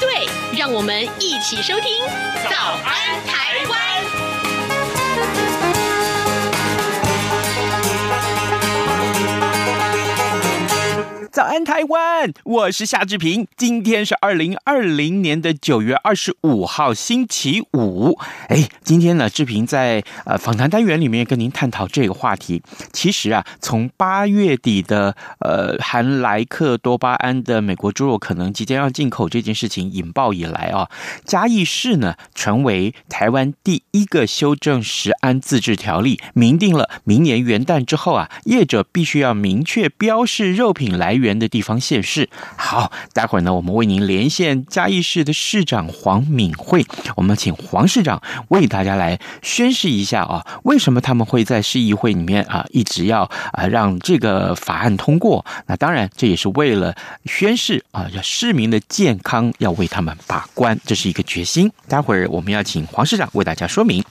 对，让我们一起收听《早安台湾》。早安，台湾！我是夏志平。今天是二零二零年的九月二十五号，星期五。哎，今天呢，志平在呃访谈单元里面跟您探讨这个话题。其实啊，从八月底的呃含莱克多巴胺的美国猪肉可能即将要进口这件事情引爆以来啊，嘉义市呢成为台湾第一个修正食安自治条例，明定了明年元旦之后啊，业者必须要明确标示肉品来源。源的地方县市，好，待会儿呢，我们为您连线嘉义市的市长黄敏惠，我们请黄市长为大家来宣示一下啊，为什么他们会在市议会里面啊，一直要啊让这个法案通过？那当然，这也是为了宣誓啊，要市民的健康要为他们把关，这是一个决心。待会儿我们要请黄市长为大家说明。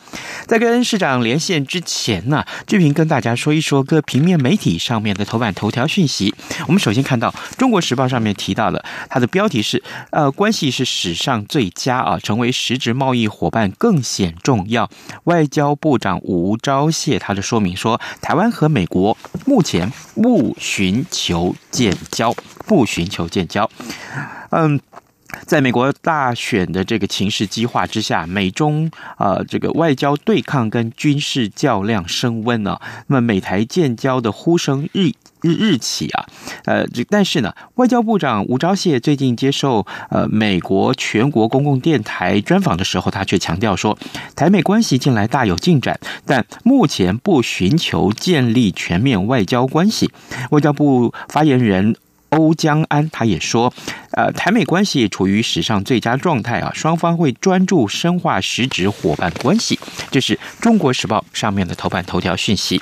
在跟市长连线之前呢，志平跟大家说一说各平面媒体上面的头版头条讯息。我们首先。看到《中国时报》上面提到了，它的标题是“呃，关系是史上最佳啊，成为实质贸易伙伴更显重要”。外交部长吴钊燮他的说明说，台湾和美国目前不寻求建交，不寻求建交。嗯。在美国大选的这个情势激化之下，美中呃这个外交对抗跟军事较量升温呢，那么美台建交的呼声日日日起啊，呃，但是呢，外交部长吴钊燮最近接受呃美国全国公共电台专访的时候，他却强调说，台美关系近来大有进展，但目前不寻求建立全面外交关系。外交部发言人。欧江安他也说，呃，台美关系处于史上最佳状态啊，双方会专注深化实质伙伴关系。这是中国时报上面的头版头条讯息。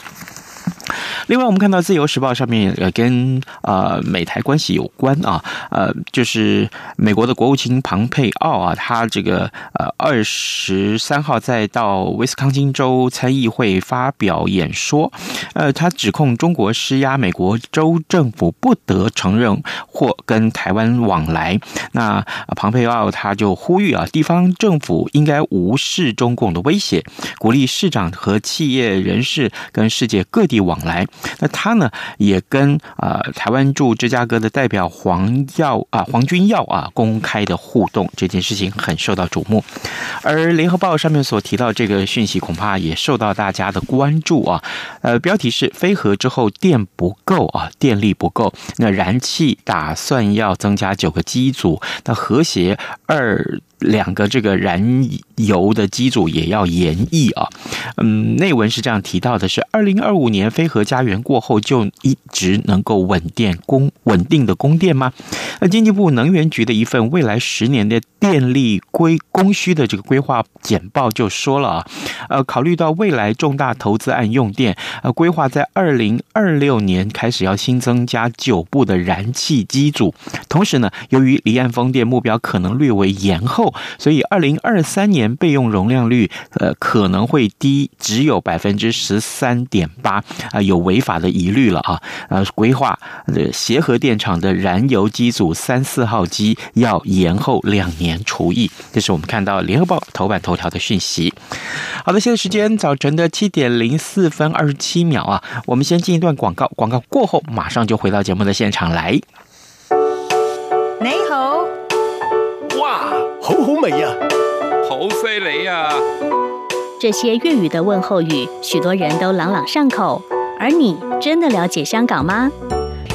另外，我们看到《自由时报》上面呃跟呃美台关系有关啊，呃，就是美国的国务卿庞佩奥啊，他这个呃二十三号再到威斯康星州参议会发表演说，呃，他指控中国施压美国州政府不得承认或跟台湾往来。那庞佩奥他就呼吁啊，地方政府应该无视中共的威胁，鼓励市长和企业人士跟世界各地往往来。那他呢，也跟、呃、台湾驻芝加哥的代表黄耀啊、黄君耀啊公开的互动，这件事情很受到瞩目。而联合报上面所提到这个讯息，恐怕也受到大家的关注啊。呃，标题是“飞核之后电不够啊，电力不够”。那燃气打算要增加九个机组，那和谐二。两个这个燃油的机组也要延役啊，嗯，内文是这样提到的：是二零二五年飞核家园过后就一直能够稳电供稳定的供电吗？那经济部能源局的一份未来十年的电力规供需的这个规划简报就说了啊，呃，考虑到未来重大投资案用电，呃，规划在二零二六年开始要新增加九部的燃气机组，同时呢，由于离岸风电目标可能略为延后。所以，二零二三年备用容量率，呃，可能会低，只有百分之十三点八啊，有违法的疑虑了啊。呃，规划呃协和电厂的燃油机组三四号机要延后两年除役，这是我们看到联合报头版头条的讯息。好的，现在时间早晨的七点零四分二十七秒啊，我们先进一段广告，广告过后马上就回到节目的现场来。你好。哇，好好味呀，好犀利呀！这些粤语的问候语，许多人都朗朗上口。而你真的了解香港吗？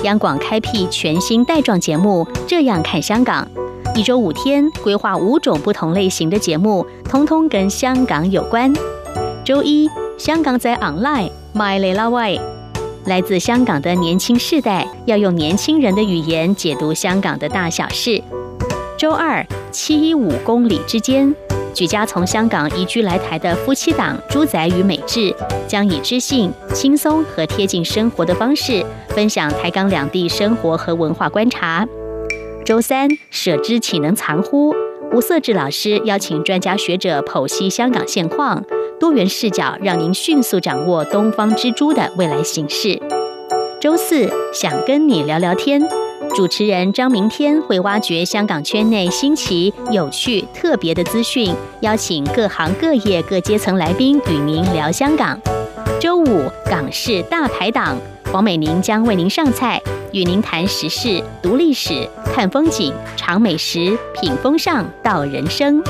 央广开辟全新带状节目《这样看香港》，一周五天，规划五种不同类型的节目，通通跟香港有关。周一，香港仔 online，My 雷拉外，来自香港的年轻世代，要用年轻人的语言解读香港的大小事。周二七一五公里之间，举家从香港移居来台的夫妻档朱仔与美智，将以知性、轻松和贴近生活的方式，分享台港两地生活和文化观察。周三，舍之岂能藏乎？吴色志老师邀请专家学者剖析香港现况，多元视角让您迅速掌握东方之珠的未来形势。周四，想跟你聊聊天。主持人张明天会挖掘香港圈内新奇、有趣、特别的资讯，邀请各行各业各阶层来宾与您聊香港。周五，港式大排档，黄美玲将为您上菜，与您谈时事、读历史、看风景、尝美食、品风尚到人生。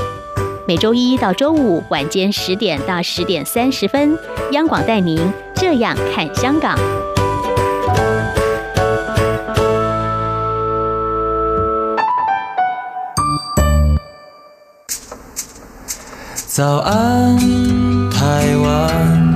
每周一到周五晚间十点到十点三十分，央广带您这样看香港。早安，台湾，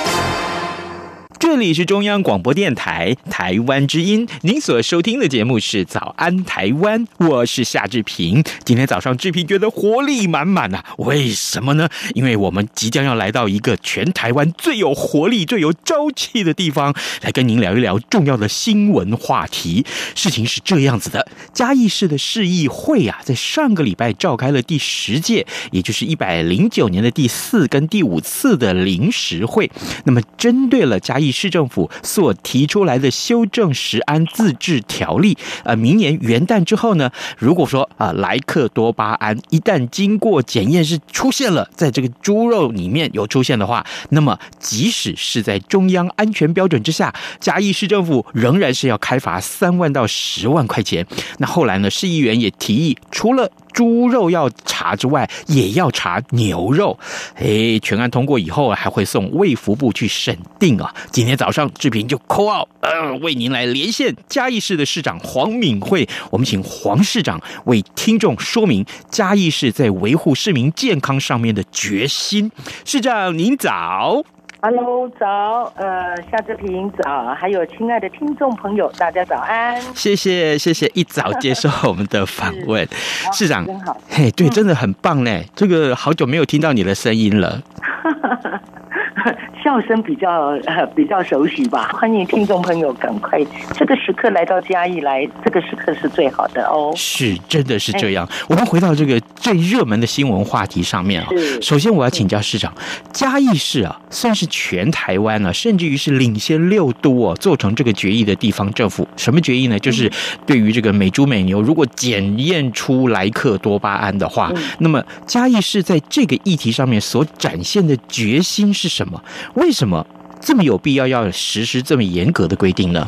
这里是中央广播电台台湾之音，您所收听的节目是《早安台湾》，我是夏志平。今天早上志平觉得活力满满啊，为什么呢？因为我们即将要来到一个全台湾最有活力、最有朝气的地方，来跟您聊一聊重要的新闻话题。事情是这样子的，嘉义市的市议会啊，在上个礼拜召开了第十届，也就是一百零九年的第四跟第五次的临时会。那么，针对了嘉义。市政府所提出来的修正食安自治条例，呃，明年元旦之后呢，如果说啊，莱克多巴胺一旦经过检验是出现了，在这个猪肉里面有出现的话，那么即使是在中央安全标准之下，嘉义市政府仍然是要开罚三万到十万块钱。那后来呢，市议员也提议，除了猪肉要查之外，也要查牛肉。哎，全案通过以后，还会送卫福部去审定啊。今天早上志平就 call out，呃，为您来连线嘉义市的市长黄敏惠。我们请黄市长为听众说明嘉义市在维护市民健康上面的决心。市长您早。Hello，早，呃，夏志平早，还有亲爱的听众朋友，大家早安。谢谢，谢谢，一早接受我们的访问，市长，真好，嘿，对，真的很棒呢。这个好久没有听到你的声音了。笑声比较呃 比较熟悉吧，欢迎听众朋友赶快这个时刻来到嘉义来，这个时刻是最好的哦。是，真的是这样。我们回到这个最热门的新闻话题上面啊。首先我要请教市长，嘉义市啊，算是全台湾啊，甚至于是领先六都哦，做成这个决议的地方政府。什么决议呢？就是对于这个美猪美牛，如果检验出莱克多巴胺的话，那么嘉义市在这个议题上面所展现的决心是什么？为什么这么有必要要实施这么严格的规定呢？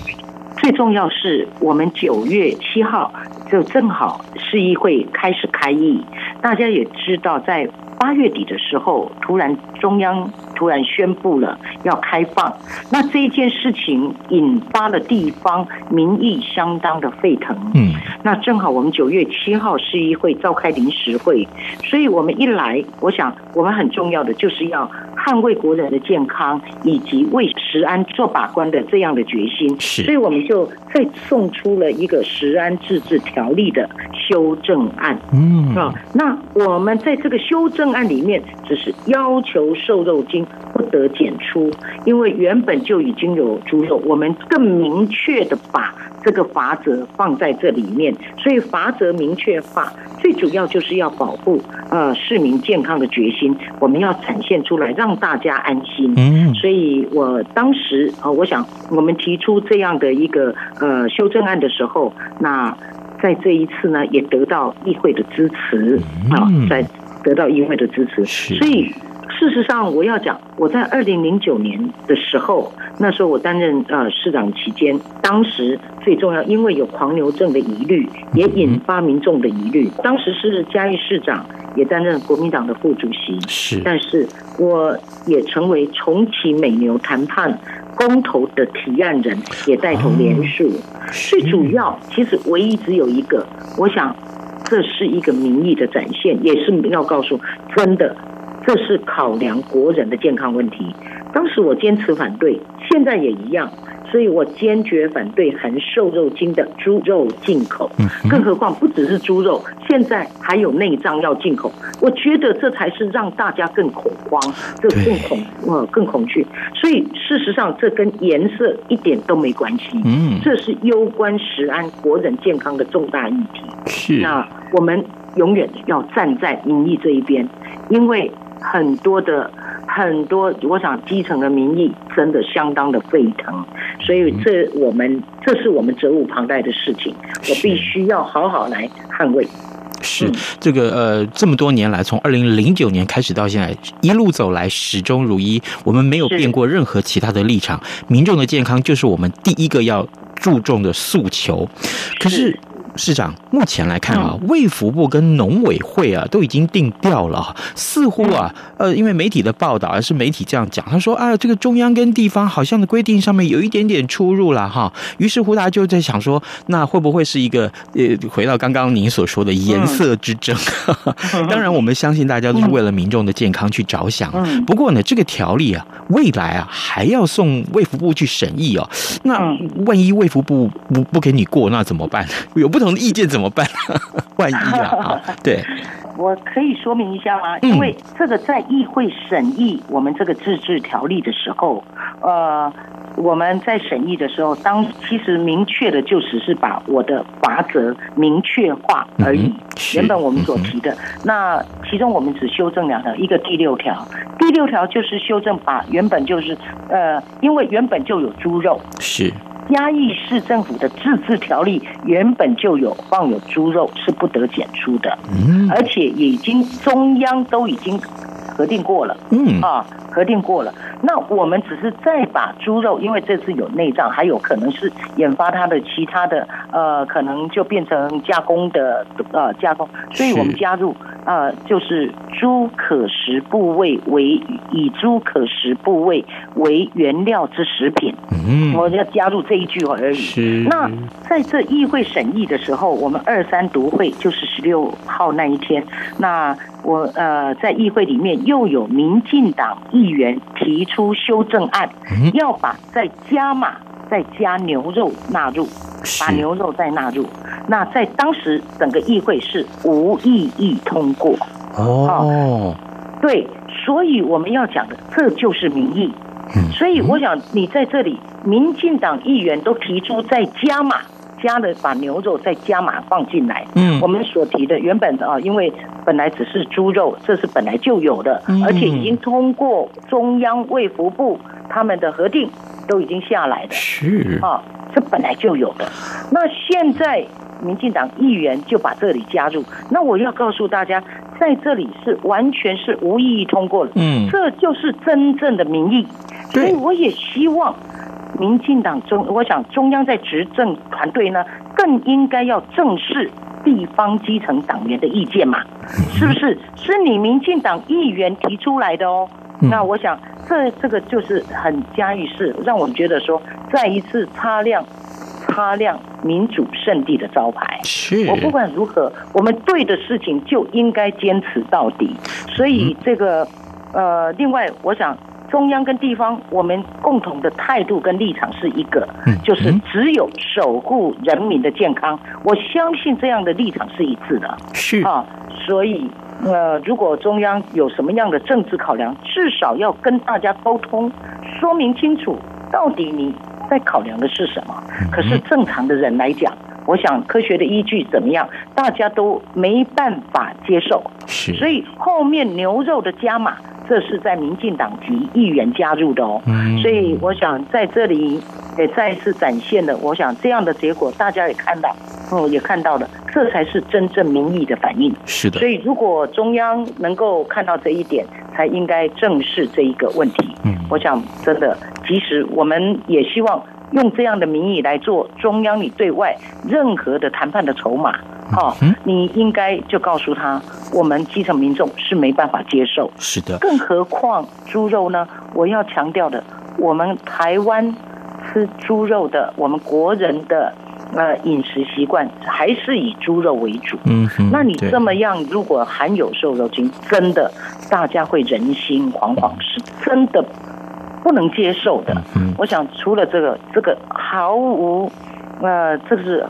最重要是我们九月七号就正好市议会开始开议，大家也知道，在八月底的时候，突然中央突然宣布了要开放，那这一件事情引发了地方民意相当的沸腾。嗯，那正好我们九月七号市议会召开临时会，所以我们一来，我想我们很重要的就是要。捍卫国人的健康，以及为食安做把关的这样的决心，是，所以我们就再送出了一个食安自治条例的修正案。嗯，啊，那我们在这个修正案里面，只是要求瘦肉精不得检出，因为原本就已经有猪肉，我们更明确的把这个法则放在这里面，所以法则明确化，最主要就是要保护呃市民健康的决心，我们要展现出来，让大家安心，嗯，所以我当时啊，我想我们提出这样的一个呃修正案的时候，那在这一次呢，也得到议会的支持啊，在得到议会的支持，所以事实上我要讲，我在二零零九年的时候，那时候我担任呃市长期间，当时最重要，因为有狂牛症的疑虑，也引发民众的疑虑，当时是嘉义市长。也担任国民党的副主席，是，但是我也成为重启美牛谈判公投的提案人也带头联署。最主要，其实唯一只有一个，我想这是一个民意的展现，也是要告诉真的，这是考量国人的健康问题。当时我坚持反对，现在也一样。所以我坚决反对含瘦肉精的猪肉进口，更何况不只是猪肉，现在还有内脏要进口。我觉得这才是让大家更恐慌，这更恐呃更恐惧。所以事实上，这跟颜色一点都没关系。嗯，这是攸关食安、国人健康的重大议题。是，那我们永远要站在民意这一边，因为很多的。很多，我想基层的民意真的相当的沸腾，所以这我们这是我们责无旁贷的事情，我必须要好好来捍卫。是这个呃，这么多年来，从二零零九年开始到现在，一路走来始终如一，我们没有变过任何其他的立场。民众的健康就是我们第一个要注重的诉求。可是。市长，目前来看啊，卫福部跟农委会啊都已经定调了，似乎啊，呃，因为媒体的报道，而是媒体这样讲，他说啊，这个中央跟地方好像的规定上面有一点点出入了哈。于是乎，大家就在想说，那会不会是一个呃，回到刚刚您所说的颜色之争？当然，我们相信大家都是为了民众的健康去着想。不过呢，这个条例啊，未来啊还要送卫福部去审议哦。那万一卫福部不不给你过，那怎么办？有不？不同的意见怎么办？万一啊，对，我可以说明一下吗？因为这个在议会审议我们这个自治条例的时候，呃，我们在审议的时候，当其实明确的就只是把我的法则明确化而已。原本我们所提的，那其中我们只修正两条，一个第六条，第六条就是修正把原本就是呃，因为原本就有猪肉是。嘉义市政府的自治条例原本就有放有猪肉是不得检出的，而且已经中央都已经核定过了，嗯啊，核定过了。那我们只是再把猪肉，因为这次有内脏，还有可能是研发它的其他的呃，可能就变成加工的呃加工，所以我们加入呃就是猪可食部位为以猪可食部位为原料之食品，嗯，我要加入这一句话而已。是。那在这议会审议的时候，我们二三读会就是十六号那一天，那。我呃，在议会里面又有民进党议员提出修正案，要把再加码、再加牛肉纳入，把牛肉再纳入。那在当时整个议会是无异议通过。哦，对，所以我们要讲的这就是民意。所以我想你在这里，民进党议员都提出再加码。加了把牛肉再加码放进来，嗯，我们所提的原本啊，因为本来只是猪肉，这是本来就有的，而且已经通过中央卫福部他们的核定，都已经下来的，是。啊，这本来就有的。那现在民进党议员就把这里加入，那我要告诉大家，在这里是完全是无意义通过的，嗯，这就是真正的民意，所以我也希望。民进党中，我想中央在执政团队呢，更应该要正视地方基层党员的意见嘛，是不是？是你民进党议员提出来的哦。那我想，这这个就是很嘉义市，让我们觉得说，再一次擦亮擦亮民主圣地的招牌。是。我不管如何，我们对的事情就应该坚持到底。所以这个呃，另外我想。中央跟地方，我们共同的态度跟立场是一个，就是只有守护人民的健康。我相信这样的立场是一致的。是啊，所以呃，如果中央有什么样的政治考量，至少要跟大家沟通，说明清楚，到底你在考量的是什么。可是正常的人来讲，我想科学的依据怎么样，大家都没办法接受。是，所以后面牛肉的加码。这是在民进党籍议员加入的哦，所以我想在这里也再一次展现了，我想这样的结果大家也看到，哦，也看到了，这才是真正民意的反应。是的，所以如果中央能够看到这一点，才应该正视这一个问题。嗯，我想真的，即使我们也希望用这样的名义来做中央你对外任何的谈判的筹码。哦，你应该就告诉他，我们基层民众是没办法接受。是的，更何况猪肉呢？我要强调的，我们台湾吃猪肉的，我们国人的呃饮食习惯还是以猪肉为主。嗯哼，那你这么样，如果含有瘦肉精，真的大家会人心惶惶，是真的不能接受的。嗯，我想除了这个，这个毫无呃，这个是。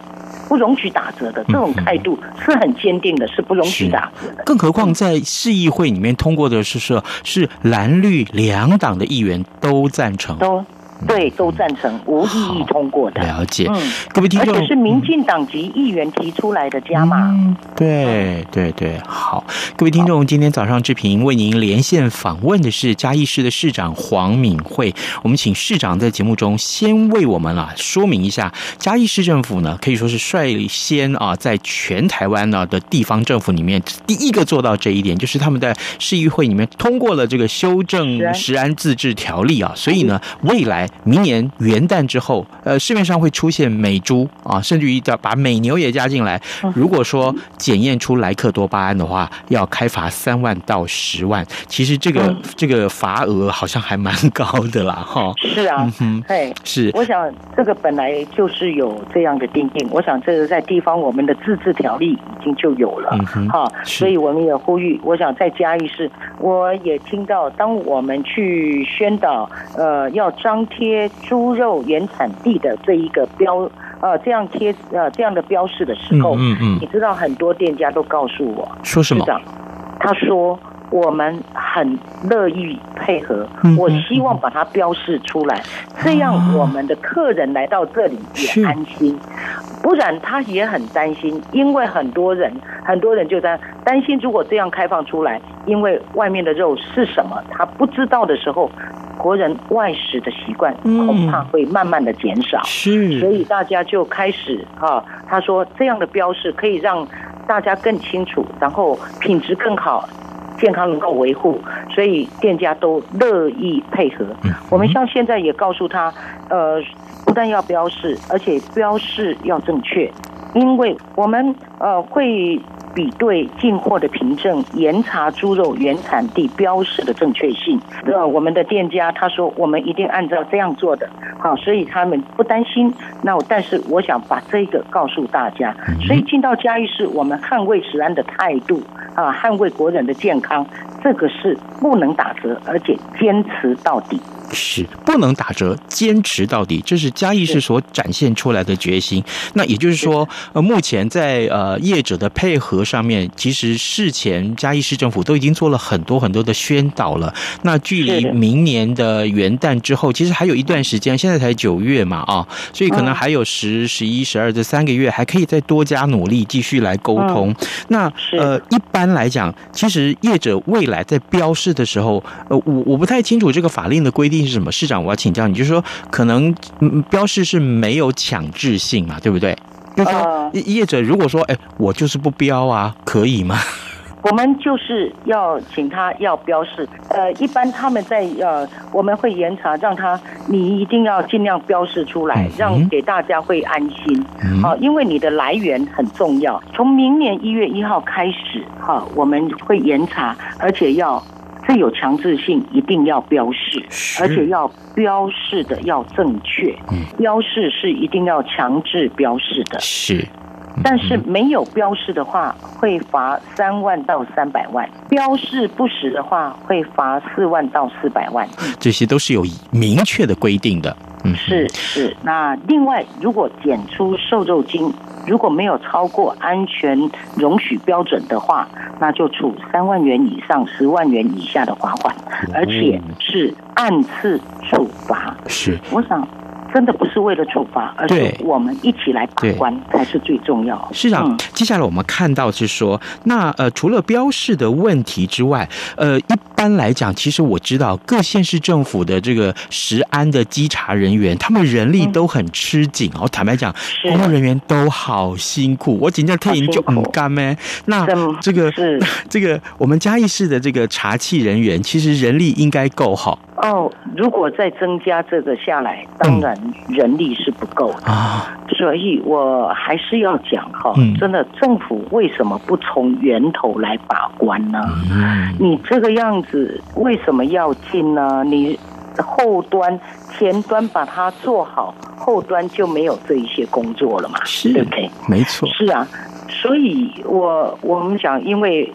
不容许打折的这种态度是很坚定的，是不容许打折的。更何况在市议会里面通过的是说，是蓝绿两党的议员都赞成。都。对，都赞成无异议通过的。了解，嗯，各位听众，而且是民进党籍议员提出来的加码。嗯，对对对，好，各位听众，今天早上志平为您连线访问的是嘉义市的市长黄敏惠。我们请市长在节目中先为我们啊说明一下，嘉义市政府呢可以说是率先啊，在全台湾呢的地方政府里面第一个做到这一点，就是他们在市议会里面通过了这个修正食安自治条例啊，所以呢，未来。明年元旦之后，呃，市面上会出现美猪啊，甚至于要把美牛也加进来。如果说检验出莱克多巴胺的话，要开罚三万到十万。其实这个、嗯、这个罚额好像还蛮高的啦，哈。是啊，嗯嘿，是。我想这个本来就是有这样的定定，我想这个在地方我们的自治条例已经就有了，哈、嗯。所以我们也呼吁，我想在嘉义市，我也听到，当我们去宣导，呃，要张贴。猪肉原产地的这一个标，呃，这样贴呃这样的标示的时候，嗯嗯，你知道很多店家都告诉我，说什么？他说我们很乐意配合，我希望把它标示出来，这样我们的客人来到这里也安心，不然他也很担心，因为很多人很多人就在担心，如果这样开放出来，因为外面的肉是什么，他不知道的时候。国人外食的习惯恐怕会慢慢的减少，是，所以大家就开始啊，他说这样的标示可以让大家更清楚，然后品质更好，健康能够维护，所以店家都乐意配合。我们像现在也告诉他，呃，不但要标示，而且标示要正确，因为我们呃会。比对进货的凭证，严查猪肉原产地标识的正确性。呃，我们的店家他说，我们一定按照这样做的，好，所以他们不担心。那我但是我想把这个告诉大家，所以进到嘉义市，我们捍卫食安的态度啊，捍卫国人的健康，这个是不能打折，而且坚持到底。是不能打折，坚持到底，这是嘉义市所展现出来的决心。那也就是说，呃，目前在呃业者的配合上面，其实事前嘉义市政府都已经做了很多很多的宣导了。那距离明年的元旦之后，其实还有一段时间，现在才九月嘛，啊，所以可能还有十、十一、十二这三个月，还可以再多加努力，继续来沟通。那呃，一般来讲，其实业者未来在标示的时候，呃，我我不太清楚这个法令的规定。是什么？市长，我要请教你，就是说，可能标示是没有强制性嘛，对不对？就是说，业者如果说，哎，我就是不标啊，可以吗？我们就是要请他要标示。呃，一般他们在呃，我们会严查，让他你一定要尽量标示出来，让给大家会安心。好，因为你的来源很重要。从明年一月一号开始，哈，我们会严查，而且要。这有强制性，一定要标示，而且要标示的要正确。嗯，标示是一定要强制标示的。是，但是没有标示的话，会罚三万到三百万；标示不实的话，会罚四万到四百万。这些都是有明确的规定的。嗯，是是。那另外，如果检出瘦肉精，如果没有超过安全容许标准的话，那就处三万元以上十万元以下的罚款，而且是按次处罚。是，我想。真的不是为了处罚，而是我们一起来把关才是最重要。市长，接下来我们看到是说，那呃，除了标示的问题之外，呃，一般来讲，其实我知道各县市政府的这个食安的稽查人员，他们人力都很吃紧哦。坦白讲，工作人员都好辛苦。我今天特意就很干咩？那这个是 这个我们嘉义市的这个查气人员，其实人力应该够好。哦，如果再增加这个下来，当然人力是不够的啊。所以我还是要讲哈，真的，政府为什么不从源头来把关呢？你这个样子为什么要进呢？你后端、前端把它做好，后端就没有这一些工作了嘛？是，对不对？没错。是啊，所以我我们讲，因为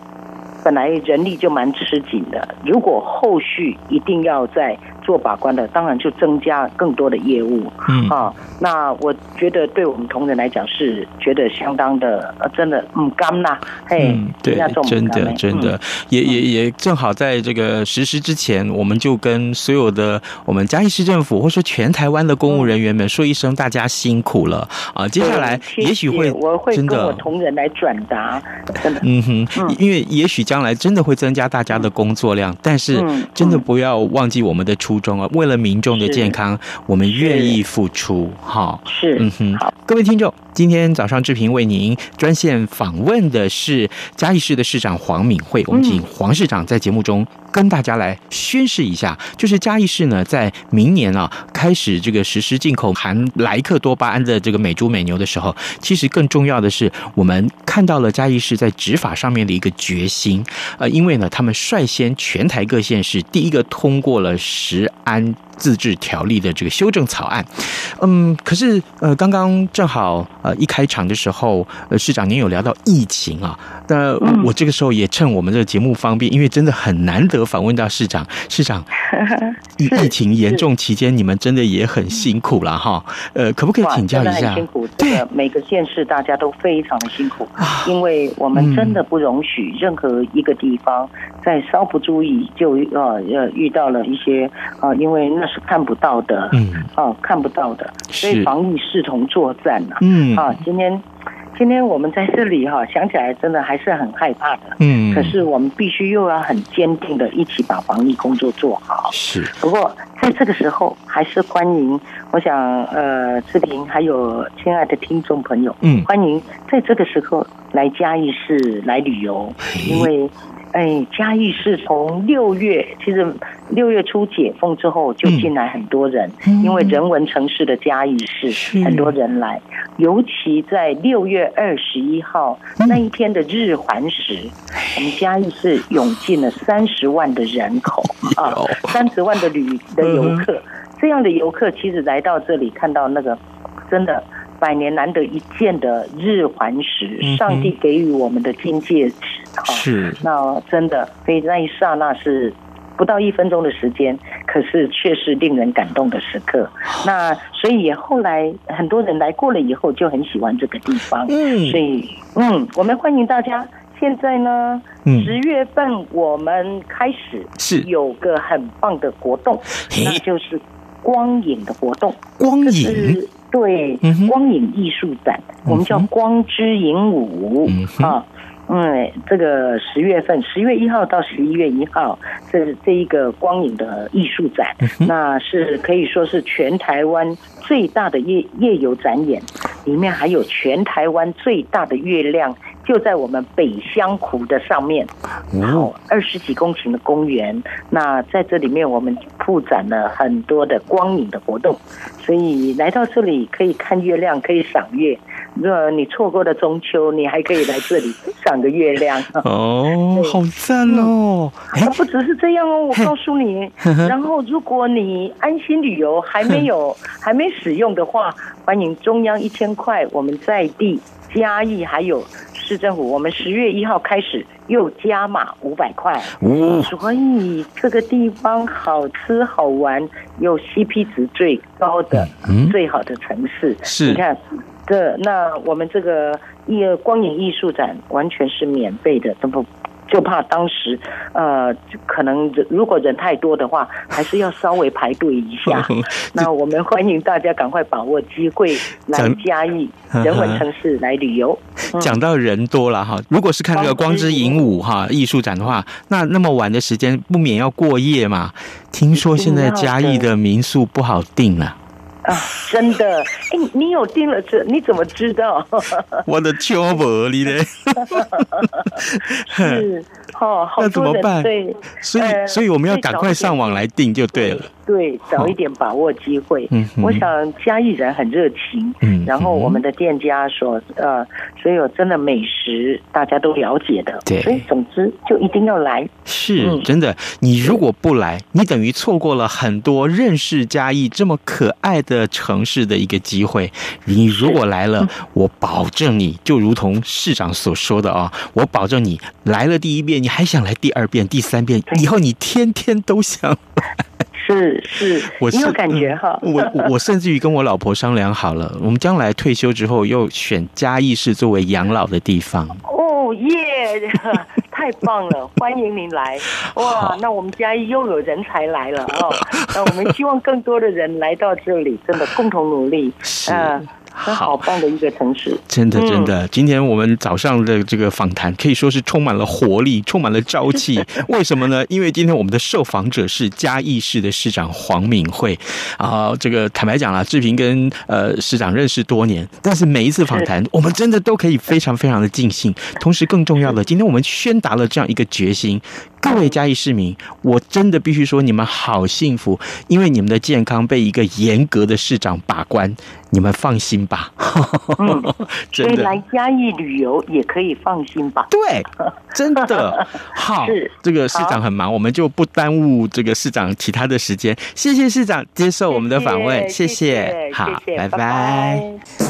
本来人力就蛮吃紧的，如果后续一定要在。做把关的，当然就增加更多的业务。嗯啊，那我觉得对我们同仁来讲是觉得相当的，呃，真的嗯干呐，嘿，嗯，对，真的真的，也也也正好在这个实施之前，我们就跟所有的我们嘉义市政府或说全台湾的公务人员们说一声，大家辛苦了啊！接下来也许会我会跟我同仁来转达，真的，嗯哼，因为也许将来真的会增加大家的工作量，但是真的不要忘记我们的初。中啊，为了民众的健康，我们愿意付出。哈，是，嗯哼，好，各位听众，今天早上志平为您专线访问的是嘉义市的市长黄敏惠，我们请黄市长在节目中跟大家来宣示一下，就是嘉义市呢，在明年啊开始这个实施进口含莱克多巴胺的这个美猪美牛的时候，其实更重要的是，我们看到了嘉义市在执法上面的一个决心。呃，因为呢，他们率先全台各县市第一个通过了食安自治条例的这个修正草案。嗯，可是呃，刚刚正好呃一开场的时候，呃，市长您有聊到疫情啊，那我这个时候也趁我们这个节目方便，因为真的很难得。访问到市长，市长，疫情严重期间，你们真的也很辛苦了哈。呃，可不可以请教一下？辛苦，这个每个县市大家都非常的辛苦，因为我们真的不容许任何一个地方在稍不注意就呃呃遇到了一些啊，因为那是看不到的，嗯，啊看不到的，所以防疫视同作战呐，嗯啊，今天。今天我们在这里哈，想起来真的还是很害怕的。嗯，可是我们必须又要很坚定的一起把防疫工作做好。是。不过在这个时候，还是欢迎，我想呃，志平还有亲爱的听众朋友，嗯，欢迎在这个时候来嘉义市来旅游，因为。哎，嘉义市从六月，其实六月初解封之后就进来很多人，嗯、因为人文城市的嘉义市，是。很多人来，尤其在六月二十一号、嗯、那一天的日环食，我们嘉义市涌进了三十万的人口啊，三十万的旅的游客，嗯、这样的游客其实来到这里看到那个真的。百年难得一见的日环食，上帝给予我们的金戒指，是。那真的所以那一刹那是不到一分钟的时间，可是却是令人感动的时刻。那所以后来很多人来过了以后就很喜欢这个地方，嗯，所以嗯，我们欢迎大家。现在呢，十月份我们开始是有个很棒的活动，那就是光影的活动，光影。对，光影艺术展，我们叫光之影舞、啊。嗯，这个十月份，十月一号到十一月一号，这这一个光影的艺术展，那是可以说是全台湾最大的夜夜游展演，里面还有全台湾最大的月亮。就在我们北乡湖的上面，然后二十几公顷的公园。那在这里面，我们铺展了很多的光影的活动，所以来到这里可以看月亮，可以赏月。如果你错过了中秋，你还可以来这里赏个月亮。哦，好赞哦！它不只是这样哦，我告诉你。然后，如果你安心旅游还没有还没使用的话，欢迎中央一千块，我们在地嘉义还有。市政府，我们十月一号开始又加码五百块，哦、所以这个地方好吃好玩有 CP 值最高的、嗯、最好的城市。是，你看这那我们这个艺光影艺术展完全是免费的，都不。就怕当时，呃，可能如果人太多的话，还是要稍微排队一下。那我们欢迎大家赶快把握机会来嘉义 人文城市来旅游。讲到人多了哈，如果是看这个光之影舞哈艺术展的话，那那么晚的时间不免要过夜嘛。听说现在嘉义的民宿不好订了。啊，真的！哎，你有订了这？你怎么知道？我的秋伯你嘞？是哦，好那怎么办？对，所以所以我们要赶快上网来订就对了。对，早一点把握机会。嗯，我想嘉义人很热情。嗯，然后我们的店家所呃，所有真的美食大家都了解的。对，所以总之就一定要来。是，嗯、真的，你如果不来，你等于错过了很多认识嘉义这么可爱的城市的一个机会。你如果来了，我保证你就如同市长所说的啊，我保证你来了第一遍，你还想来第二遍、第三遍，以后你天天都想。是是，我是有感觉哈。我我甚至于跟我老婆商量好了，我们将来退休之后，又选嘉义市作为养老的地方。哦耶，太棒了！欢迎您来哇！那我们嘉义又有人才来了哦。那我们希望更多的人来到这里，真的共同努力。是。好，好棒的一个城市，真的真的。今天我们早上的这个访谈可以说是充满了活力，充满了朝气。为什么呢？因为今天我们的受访者是嘉义市的市长黄敏惠啊。这个坦白讲了，志平跟呃市长认识多年，但是每一次访谈，我们真的都可以非常非常的尽兴。同时，更重要的，今天我们宣达了这样一个决心。各位嘉义市民，我真的必须说，你们好幸福，因为你们的健康被一个严格的市长把关，你们放心吧。嗯，所以来嘉义旅游也可以放心吧。对，真的 好。是这个市长很忙，我们就不耽误这个市长其他的时间。谢谢市长接受我们的访问，谢谢。谢谢好，拜拜。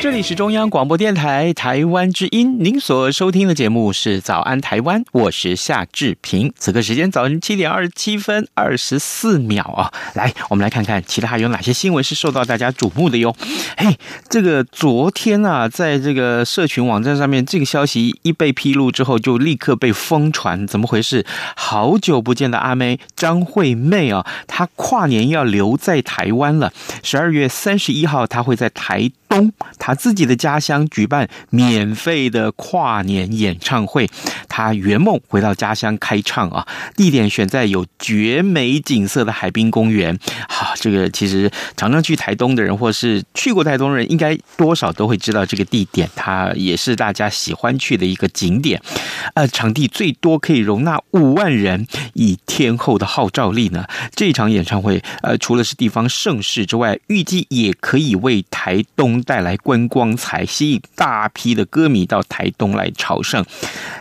这里是中央广播电台台湾之音，您所收听的节目是《早安台湾》，我是夏志平。此刻时间早晨七点二十七分二十四秒啊，来，我们来看看其他有哪些新闻是受到大家瞩目的哟。嘿，这个昨天啊，在这个社群网站上面，这个消息一被披露之后，就立刻被疯传，怎么回事？好久不见的阿妹张惠妹啊，她跨年要留在台湾了，十二月三十一号，她会在台东，他自己的家乡举办免费的跨年演唱会，他圆梦回到家乡开唱啊，地点选在有绝美景色的海滨公园。好，这个其实常常去台东的人，或是去过台东的人，应该多少都会知道这个地点，它也是大家喜欢去的一个景点。呃，场地最多可以容纳五万人，以天后的号召力呢，这场演唱会呃，除了是地方盛事之外，预计也可以为台东。带来观光财，吸引大批的歌迷到台东来朝圣。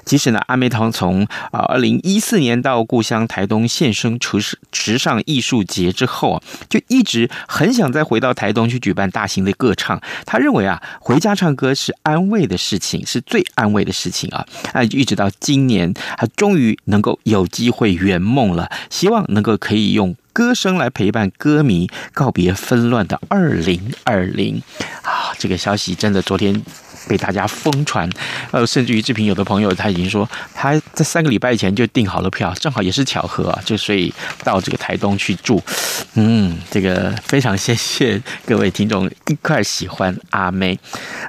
其实呢，阿妹汤从啊二零一四年到故乡台东现身时时尚艺术节之后啊，就一直很想再回到台东去举办大型的歌唱。他认为啊，回家唱歌是安慰的事情，是最安慰的事情啊。那，一直到今年，他终于能够有机会圆梦了，希望能够可以用。歌声来陪伴歌迷告别纷乱的二零二零啊！这个消息真的昨天。被大家疯传，呃，甚至于志平有的朋友他已经说，他在三个礼拜以前就订好了票，正好也是巧合啊，就所以到这个台东去住。嗯，这个非常谢谢各位听众一块喜欢阿妹。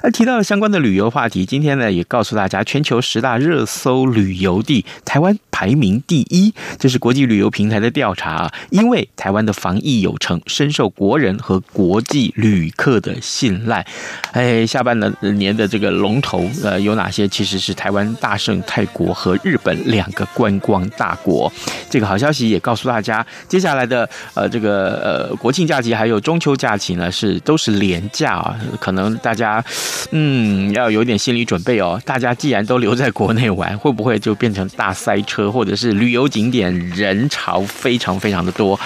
那提到了相关的旅游话题，今天呢也告诉大家，全球十大热搜旅游地，台湾排名第一，这是国际旅游平台的调查啊。因为台湾的防疫有成，深受国人和国际旅客的信赖。哎，下半年的。的这个龙头呃有哪些？其实是台湾、大圣泰国和日本两个观光大国。这个好消息也告诉大家，接下来的呃这个呃国庆假期还有中秋假期呢，是都是连假啊，可能大家嗯要有点心理准备哦。大家既然都留在国内玩，会不会就变成大塞车，或者是旅游景点人潮非常非常的多？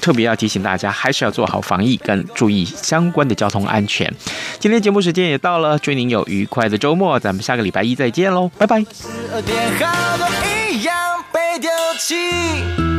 特别要提醒大家，还是要做好防疫跟注意相关的交通安全。今天节目时间也到了，祝您有。有愉快的周末，咱们下个礼拜一再见喽，拜拜。十二点，好都一样被丢弃